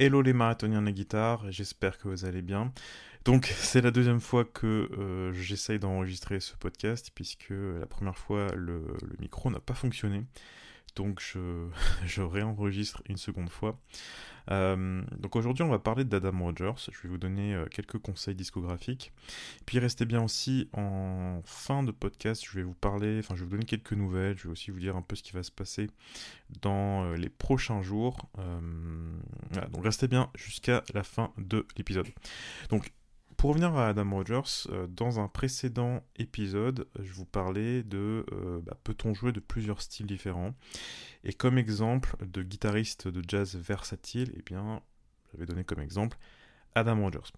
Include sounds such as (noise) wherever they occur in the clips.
Hello les marathoniens de la guitare, j'espère que vous allez bien. Donc c'est la deuxième fois que euh, j'essaye d'enregistrer ce podcast puisque la première fois le, micro n'a pas fonctionné. Donc (laughs) je, réenregistre une seconde fois. Euh, donc aujourd'hui on va parler d'Adam Rogers, je vais vous donner euh, quelques conseils discographiques. Puis restez bien aussi en fin de podcast, je vais vous parler, enfin je vais vous donner quelques nouvelles, je vais aussi vous dire un peu ce qui va se passer dans euh, les prochains jours. Donc restez bien jusqu'à la fin de l'épisode. Donc pour revenir à Adam Rogers, euh, dans un précédent épisode, je vous parlais de euh, bah, peut-on jouer de plusieurs styles différents? Et comme exemple de guitariste de jazz versatile, eh bien, j'avais donné comme exemple Adam Rogers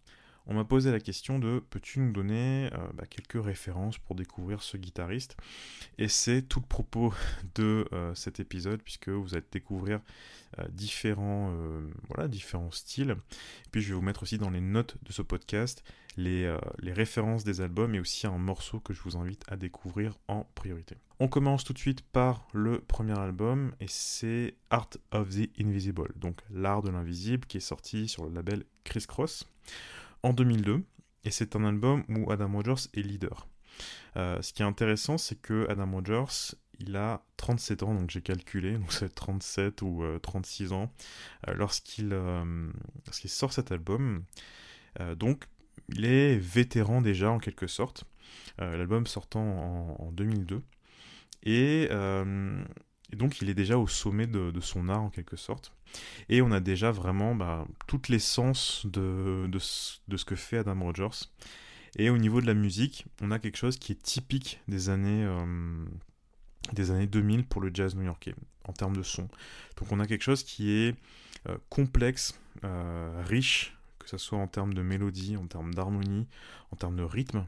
on m'a posé la question de peux-tu nous donner euh, bah, quelques références pour découvrir ce guitariste? Et c'est tout le propos (laughs) de euh, cet épisode, puisque vous allez découvrir euh, différents, voilà, différents styles. Puis je vais vous mettre aussi dans les notes de ce podcast les, les références des albums et aussi un morceau que je vous invite à découvrir en priorité. On commence tout de suite par le premier album et c'est Art of the Invisible, donc l'art de l'invisible qui est sorti sur le label Criss Cross en 2002, et c'est un album où Adam Rogers est leader. Euh, ce qui est intéressant, c'est que Adam Rogers, il a 37 ans, donc j'ai calculé, (laughs) donc c'est 37 ou 36 euh, ans, euh, lorsqu'il sort cet album. donc, il est vétéran déjà, en quelque sorte. L'album sortant en, en 2002. Et et donc il est déjà au sommet de, son art en quelque sorte. Et on a déjà vraiment bah, toute l'essence de, ce que fait Adam Rogers. Et au niveau de la musique, on a quelque chose qui est typique des années, euh, des années 2000 pour le jazz new-yorkais, en termes de son. Donc on a quelque chose qui est euh, complexe, euh, riche, que ce soit en termes de mélodie, en termes d'harmonie, en termes de rythme.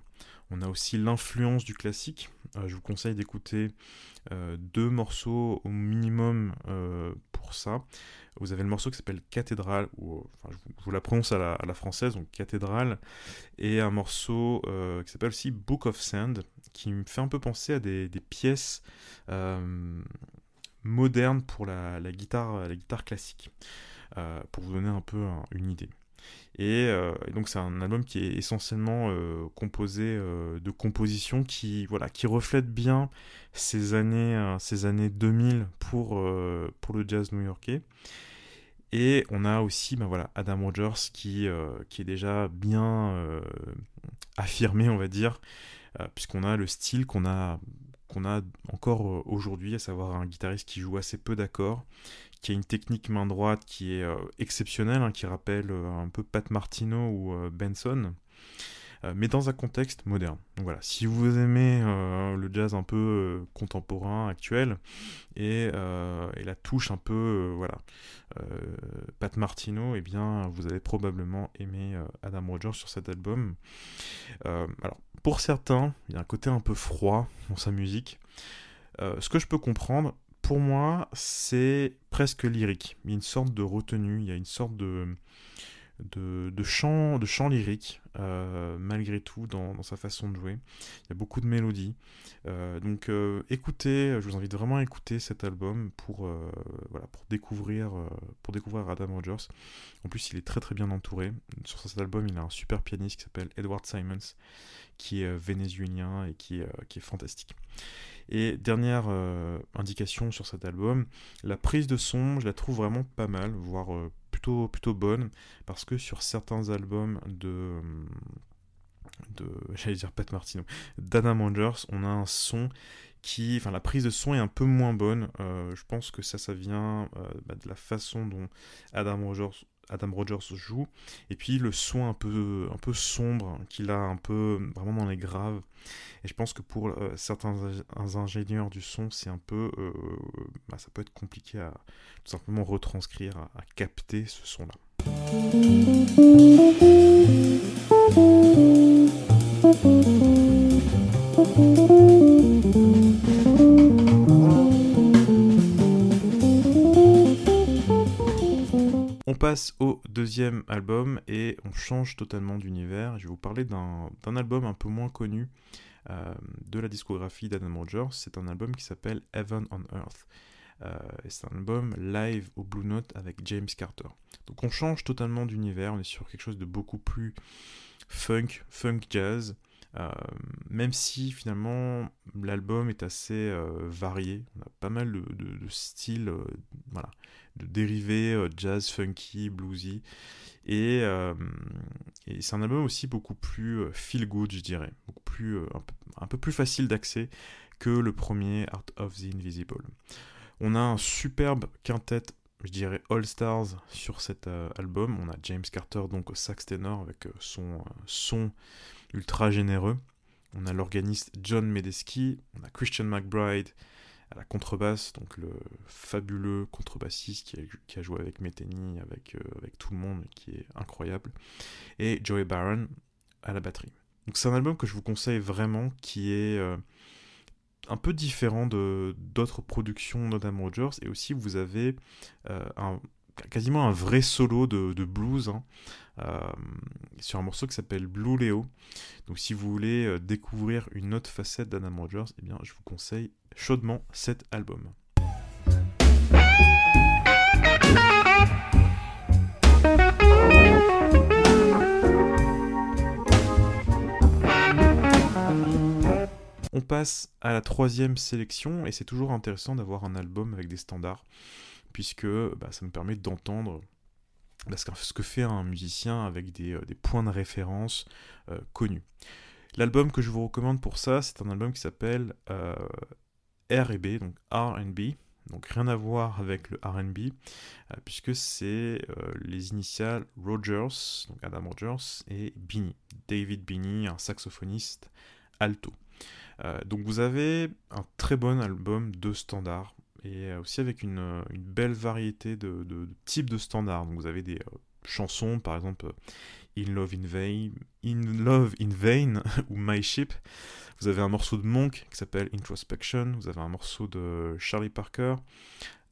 On a aussi l'influence du classique. Euh, je vous conseille d'écouter euh, deux morceaux au minimum euh, pour ça. Vous avez le morceau qui s'appelle Cathédrale, ou je, vous, la prononce à la, française, donc Cathédrale, et un morceau qui s'appelle aussi Book of Sand, qui me fait un peu penser à des, pièces modernes pour la, guitare, la guitare classique, pour vous donner un peu une idée. Euh, et, donc c'est un album qui est essentiellement euh, composé euh, de compositions qui, voilà, qui reflètent bien ces années, ces années 2000 pour, pour le jazz new-yorkais. Et on a aussi ben voilà, Adam Rogers qui, qui est déjà bien affirmé, on va dire, puisqu'on a le style qu'on a, qu'on a encore aujourd'hui, à savoir un guitariste qui joue assez peu d'accords, qui a une technique main droite qui est euh, exceptionnelle, hein, qui rappelle euh, un peu Pat Martino ou euh, Benson, mais dans un contexte moderne. Donc voilà, si vous aimez le jazz un peu contemporain, actuel, et, la touche un peu, voilà, Pat Martino, eh bien, vous allez probablement aimer Adam Rogers sur cet album. alors, pour certains, il y a un côté un peu froid dans sa musique. ce que je peux comprendre, pour moi, c'est presque lyrique. Il y a une sorte de retenue, il y a une sorte de, de, de chant lyrique, euh, malgré tout, dans, sa façon de jouer. Il y a beaucoup de mélodies. Euh, donc euh, écoutez, je vous invite vraiment à écouter cet album pour, voilà, pour, découvrir, pour découvrir Adam Rogers. En plus, il est très très bien entouré. Sur cet album, il a un super pianiste qui s'appelle Edward Simons, qui est vénézuélien et qui, qui est fantastique. Et dernière indication sur cet album, la prise de son, je la trouve vraiment pas mal, voire plutôt, bonne, parce que sur certains albums de euh, de (laughs) j'allais dire Pat Martino, d'Anna Mangers, on a un son qui, enfin la prise de son est un peu moins bonne. je pense que ça, ça vient bah, de la façon dont Adam Rogers Adam Rogers joue, et puis le son un peu, un peu sombre qu'il a un peu vraiment dans les graves. Et je pense que pour euh, certains ingénieurs du son, c'est un peu, euh, bah, ça peut être compliqué à tout simplement retranscrire, à capter ce son-là. Passe au deuxième album et on change totalement d'univers. Je vais vous parler d'un album un peu moins connu euh, de la discographie d'Adam Rogers. C'est un album qui s'appelle Heaven on Earth. et c'est un album live au Blue Note avec James Carter. Donc on change totalement d'univers, on est sur quelque chose de beaucoup plus funk, funk jazz. Euh, même si finalement l'album est assez euh, varié, on a pas mal de, styles, euh, voilà, de dérivés jazz, funky, bluesy, et, c'est un album aussi beaucoup plus feel good, je dirais, beaucoup plus, un peu, plus facile d'accès que le premier Art of the Invisible. On a un superbe quintet je dirais All Stars sur cet album. On a James Carter donc au sax ténor avec son son ultra généreux. On a l'organiste John Medeski, on a Christian McBride à la contrebasse, donc le fabuleux contrebassiste qui a, joué avec Metheny, avec, euh, avec tout le monde, qui est incroyable, et Joey Barron à la batterie. Donc c'est un album que je vous conseille vraiment, qui est euh, un peu différent de d'autres productions d'Adam Rogers, et aussi vous avez euh, un, quasiment un vrai solo de, blues hein, euh, sur un morceau qui s'appelle Blue Leo. Donc si vous voulez euh, découvrir une autre facette d'Adam Rogers, eh bien je vous conseille chaudement cet album. On passe à la troisième sélection et c'est toujours intéressant d'avoir un album avec des standards puisque bah, ça nous permet d'entendre bah, ce que fait un musicien avec des, euh, points de référence euh, connus. L'album que je vous recommande pour ça, c'est un album qui s'appelle euh, R&B, donc R&B, donc rien à voir avec le R&B, puisque c'est les initiales Rogers, donc Adam Rogers, et Beanie, David Beanie, un saxophoniste alto. donc vous avez un très bon album de standard et euh, aussi avec une, euh, belle variété de, types de standards. Donc vous avez des euh, chansons, par exemple In Love in Vain, In Love in Vain (laughs) ou My Ship. Vous avez un morceau de Monk qui s'appelle Introspection. Vous avez un morceau de Charlie Parker,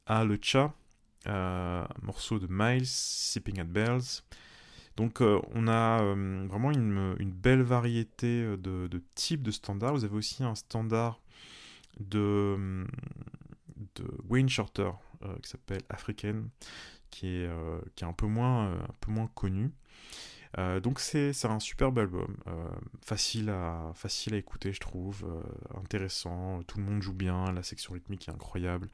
Ah le Cha, un morceau de Miles, Sipping at Bells. Donc on a vraiment une, belle variété de, de, types de standards. Vous avez aussi un standard de, de Wayne Shorter euh, qui s'appelle African, qui est, euh, qui est un, peu moins, euh, un peu moins connu. donc c'est un superbe album, facile, à, facile à écouter je trouve, intéressant, tout le monde joue bien, la section rythmique est incroyable.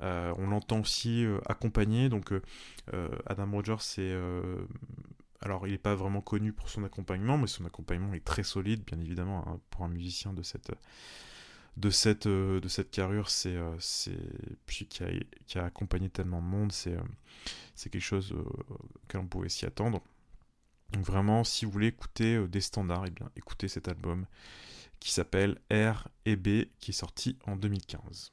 on l'entend aussi accompagné, donc Adam Rogers c'est... alors il n'est pas vraiment connu pour son accompagnement, mais son accompagnement est très solide, bien évidemment, hein, pour un musicien de cette, de cette, euh, de cette carrure, c'est, euh, c'est puis qui a, qui a, accompagné tellement de monde, c'est, euh, quelque chose auquel on pouvait s'y attendre. Donc vraiment, si vous voulez écouter des standards, eh bien écoutez cet album qui s'appelle R et B, qui est sorti en 2015.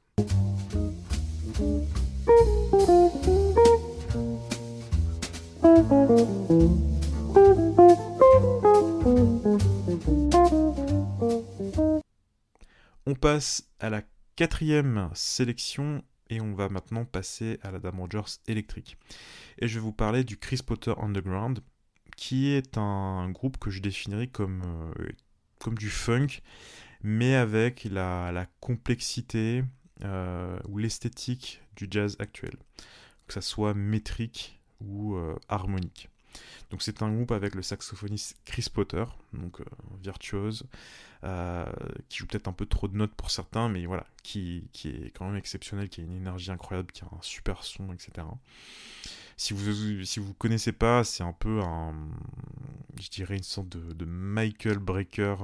Passe à la quatrième sélection et on va maintenant passer à la Dame Rogers électrique. Et je vais vous parler du Chris Potter Underground, qui est un groupe que je définirais comme, euh, comme du funk, mais avec la, complexité euh, ou l'esthétique du jazz actuel, que ça soit métrique ou euh, harmonique. Donc c'est un groupe avec le saxophoniste Chris Potter, donc euh, virtuose, euh, qui joue peut-être un peu trop de notes pour certains, mais voilà, qui, est quand même exceptionnel, qui a une énergie incroyable, qui a un super son, etc. Si vous si vous connaissez pas, c'est un peu un, je dirais une sorte de, Michael Breaker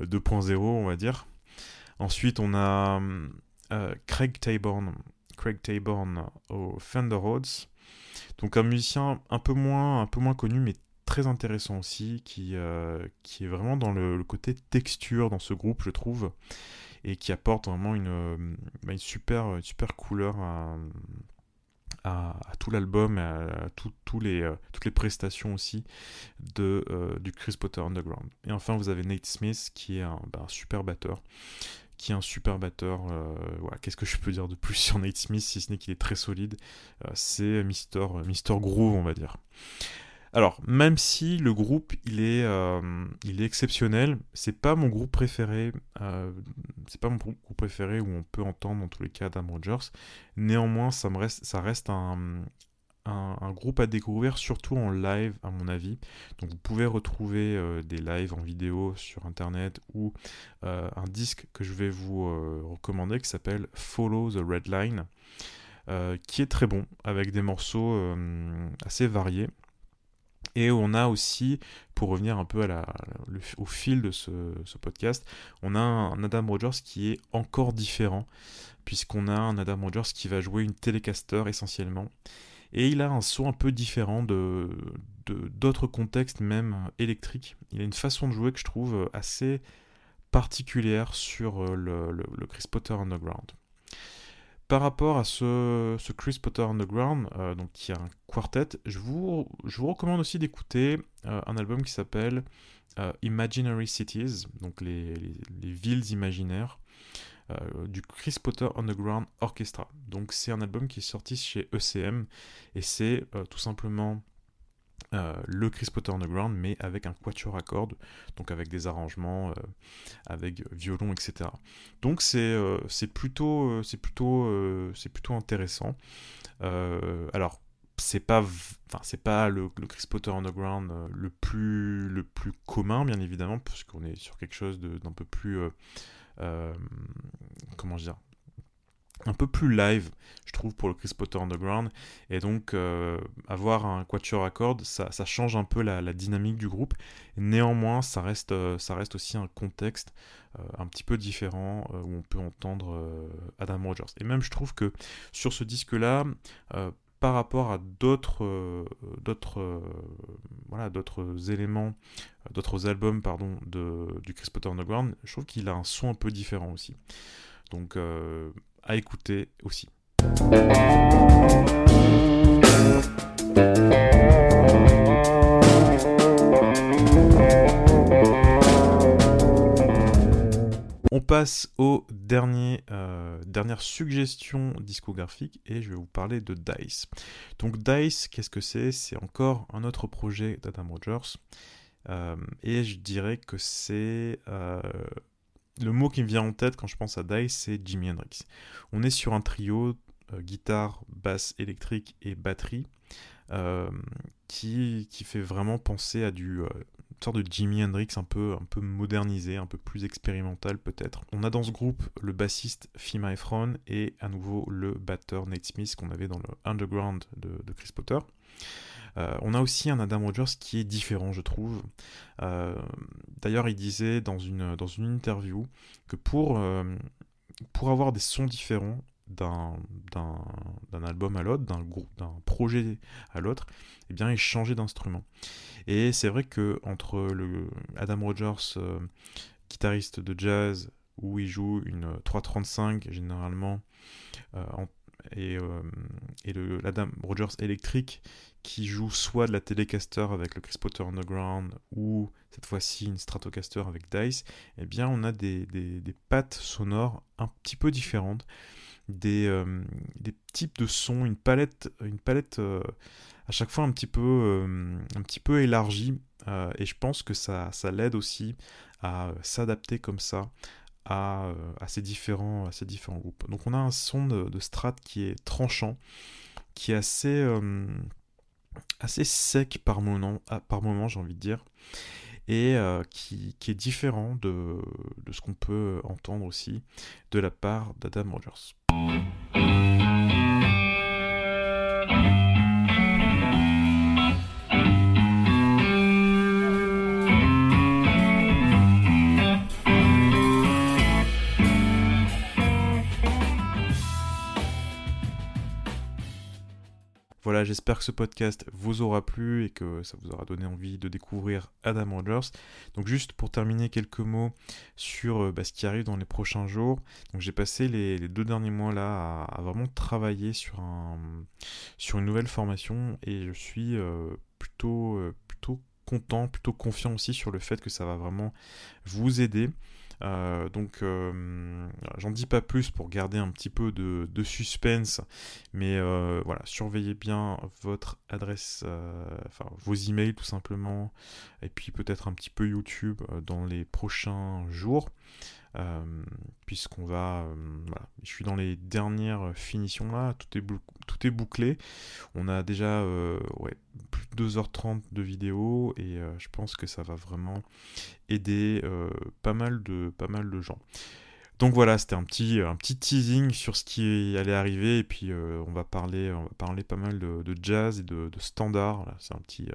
2.0, euh, on va dire. Ensuite, on a Craig Taborn, Craig Taborn au Fender Rhodes. Donc un musicien un peu moins, un peu moins connu, mais très intéressant aussi, qui, euh, est vraiment dans le, côté texture dans ce groupe, je trouve, et qui apporte vraiment une, bah, une, super, super couleur à, tout l'album, à, à euh, toutes les prestations aussi euh, du Chris Potter Underground. Et enfin, vous avez Nate Smith, qui est un, un super batteur, qui est un super batteur. Euh, Qu'est-ce que je peux dire de plus sur Nate Smith, si ce n'est qu'il est très solide euh, C'est Mister, Mister Groove, on va dire. Alors, même si le groupe il est, il est exceptionnel, c'est pas mon groupe préféré. c'est pas mon groupe préféré où on peut entendre dans tous les cas Adam Rogers. Néanmoins, ça me reste, ça reste un, un, groupe à découvrir, surtout en live, à mon avis. Donc vous pouvez retrouver euh, des lives en vidéo sur internet ou euh, un disque que je vais vous euh, recommander qui s'appelle Follow the Red Line, qui est très bon, avec des morceaux assez variés. Et on a aussi, pour revenir un peu au fil de ce, ce, podcast, on a un Adam Rogers qui est encore différent, puisqu'on a un Adam Rogers qui va jouer une Telecaster essentiellement, et il a un son un peu différent de d'autres contextes même électriques. Il a une façon de jouer que je trouve assez particulière sur euh, le, Chris Potter Underground. Par rapport à ce, Chris Potter Underground, euh, donc qui a un quartet, je vous, je vous recommande aussi d'écouter euh, un album qui s'appelle Imaginary Cities, donc les villes imaginaires, euh, du Chris Potter Underground Orchestra. Donc c'est un album qui est sorti chez ECM et c'est euh, tout simplement euh, le Chris Potter Underground, mais avec un quatuor à cordes, donc avec des arrangements, avec violon, etc. Donc c'est plutôt, intéressant. alors c'est pas, enfin pas le, Chris Potter Underground le plus, le plus commun, bien évidemment, puisqu'on est sur quelque chose d'un peu plus comment dire un peu plus live, je trouve, pour le Chris Potter Underground. Et donc, euh, avoir un quatuor à cordes, ça, change un peu la, dynamique du groupe. Néanmoins, ça reste, euh, ça reste aussi un contexte un petit peu différent où on peut entendre Adam Rogers. Et même, je trouve que sur ce disque-là, par rapport à d'autres euh, d'autres euh, voilà d'autres éléments euh, d'autres albums pardon de du Chris Potter Underground je trouve qu'il a un son un peu différent aussi. Donc à écouter aussi On passe au dernier, euh, dernière suggestion discographique et je vais vous parler de Dice. Donc Dice, qu'est-ce que c'est? C'est encore un autre projet d'Adam Rogers euh, et je dirais que c'est euh, le mot qui me vient en tête quand je pense à Dice, c'est Jimi Hendrix. On est sur un trio guitare, basse électrique et batterie qui, fait vraiment penser à du sorte de Jimi Hendrix un peu, un peu modernisé, un peu plus expérimental peut-être. On a dans ce groupe le bassiste Fima Efron et à nouveau le batteur Nate Smith qu'on avait dans le Underground de, Chris Potter. Euh, on a aussi un Adam Rogers qui est différent, je trouve. Euh, d'ailleurs, il disait dans une, une interview que euh, pour avoir des sons différents, d'un album à l'autre, d'un d'un projet à l'autre, eh bien, il changeait d'instrument. Et c'est vrai que entre le Adam Rogers, euh, guitariste de jazz, où il joue une 335 généralement, euh, et, euh, et le Adam Rogers électrique, qui joue soit de la Telecaster avec le Chris Potter Underground, ou cette fois-ci une Stratocaster avec Dice, eh bien on a des, pattes sonores un petit peu différentes des, euh, des types de sons, une palette, une palette euh, à chaque fois un petit peu, élargie. et je pense que ça l'aide aussi à s'adapter comme ça à, à, ces différents, groupes. Donc on a un son de, strat qui est tranchant, qui est assez, assez sec par moment, par moment j'ai envie de dire et qui, qui, est différent de ce qu'on peut entendre aussi de la part d'Adam Rogers. Voilà, j'espère que ce podcast vous aura plu et que ça vous aura donné envie de découvrir Adam Rogers. Donc juste pour terminer quelques mots sur euh, bah, ce qui arrive dans les prochains jours. Donc j'ai passé les, deux derniers mois là à, vraiment travailler sur, un, sur une nouvelle formation et je suis euh, plutôt, euh, plutôt content, plutôt confiant aussi sur le fait que ça va vraiment vous aider. Donc, j'en dis pas plus pour garder un petit peu de, suspense, mais voilà, surveillez bien votre adresse, enfin vos emails tout simplement, et puis peut-être un petit peu YouTube dans les prochains jours. Euh, puisqu'on va, euh, je suis dans les dernières finitions là, tout est, tout est bouclé. On a déjà euh, plus de 2h30 de vidéo et je pense que ça va vraiment aider pas, mal de, pas mal de gens. Donc voilà, c'était un petit, un petit teasing sur ce qui allait arriver et puis on, va parler, on va parler pas mal de, jazz et de, de standards. C'est un petit,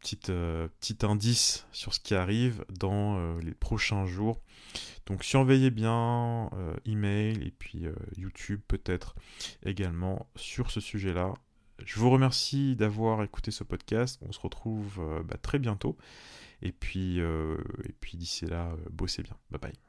petit, petit indice sur ce qui arrive dans les prochains jours. Donc surveillez bien euh, email et puis euh, YouTube peut-être également sur ce sujet-là. Je vous remercie d'avoir écouté ce podcast. On se retrouve euh, bah, très bientôt. Et puis, et puis d'ici là, bossez bien. Bye bye.